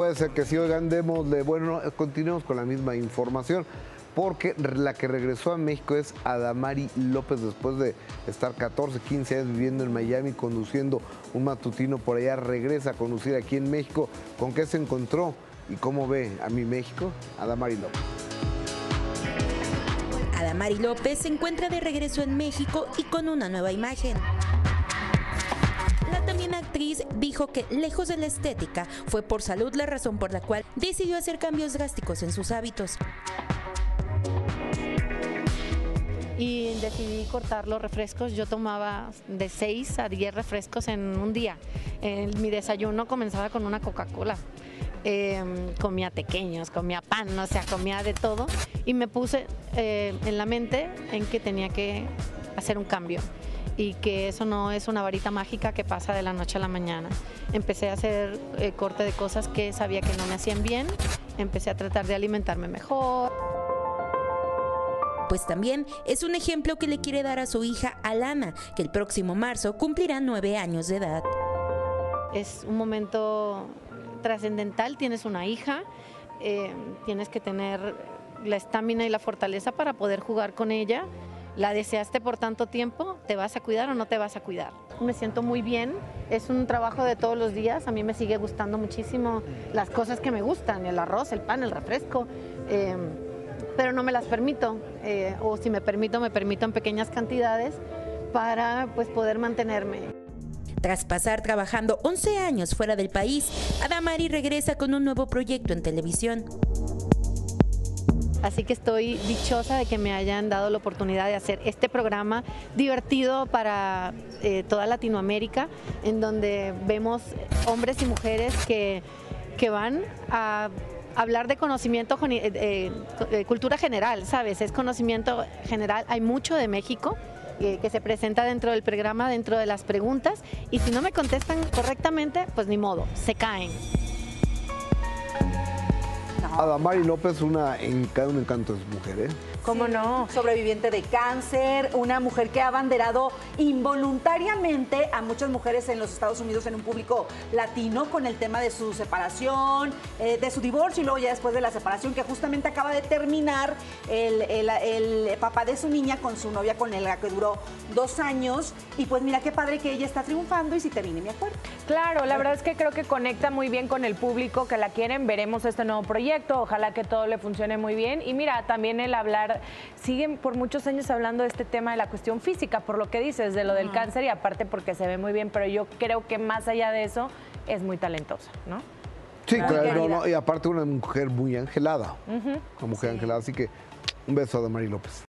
Puede ser que sí, oigan, démosle, bueno, continuemos con la misma información, porque la que regresó a México es Adamari López después de estar 14, 15 años viviendo en Miami, conduciendo un matutino por allá, regresa a conducir aquí en México. ¿Con qué se encontró y cómo ve a mi México? Adamari López. Adamari López se encuentra de regreso en México y con una nueva imagen. La también actriz dijo que, lejos de la estética, fue por salud la razón por la cual decidió hacer cambios drásticos en sus hábitos. y decidí cortar los refrescos. Yo tomaba de 6 a 10 refrescos en un día. Eh, mi desayuno comenzaba con una Coca-Cola. Eh, comía pequeños, comía pan, o sea, comía de todo. Y me puse eh, en la mente en que tenía que hacer un cambio y que eso no es una varita mágica que pasa de la noche a la mañana. Empecé a hacer corte de cosas que sabía que no me hacían bien, empecé a tratar de alimentarme mejor pues también es un ejemplo que le quiere dar a su hija Alana, que el próximo marzo cumplirá nueve años de edad. Es un momento trascendental, tienes una hija, eh, tienes que tener la estamina y la fortaleza para poder jugar con ella. La deseaste por tanto tiempo, ¿te vas a cuidar o no te vas a cuidar? Me siento muy bien, es un trabajo de todos los días, a mí me sigue gustando muchísimo las cosas que me gustan, el arroz, el pan, el refresco. Eh, pero no me las permito, eh, o si me permito, me permito en pequeñas cantidades para pues, poder mantenerme. Tras pasar trabajando 11 años fuera del país, Adamari regresa con un nuevo proyecto en televisión. Así que estoy dichosa de que me hayan dado la oportunidad de hacer este programa divertido para eh, toda Latinoamérica, en donde vemos hombres y mujeres que, que van a hablar de conocimiento, eh, eh, cultura general, ¿sabes? Es conocimiento general. Hay mucho de México eh, que se presenta dentro del programa, dentro de las preguntas, y si no me contestan correctamente, pues ni modo, se caen. Adamari López, una, un encanto de mujer, ¿eh? ¿Cómo no? Sobreviviente de cáncer, una mujer que ha abanderado involuntariamente a muchas mujeres en los Estados Unidos en un público latino con el tema de su separación, eh, de su divorcio y luego ya después de la separación, que justamente acaba de terminar el, papá de su niña con su novia con el que duró dos años. Y pues mira qué padre que ella está triunfando y si termine, me acuerdo. Claro, la verdad es que creo que conecta muy bien con el público que la quieren. Veremos este nuevo proyecto. Ojalá que todo le funcione muy bien. Y mira, también el hablar siguen por muchos años hablando de este tema de la cuestión física, por lo que dices, de lo del cáncer y aparte porque se ve muy bien, pero yo creo que más allá de eso es muy talentosa, ¿no? Sí, claro, y aparte una mujer muy angelada, una mujer angelada, así que un beso a Mari López.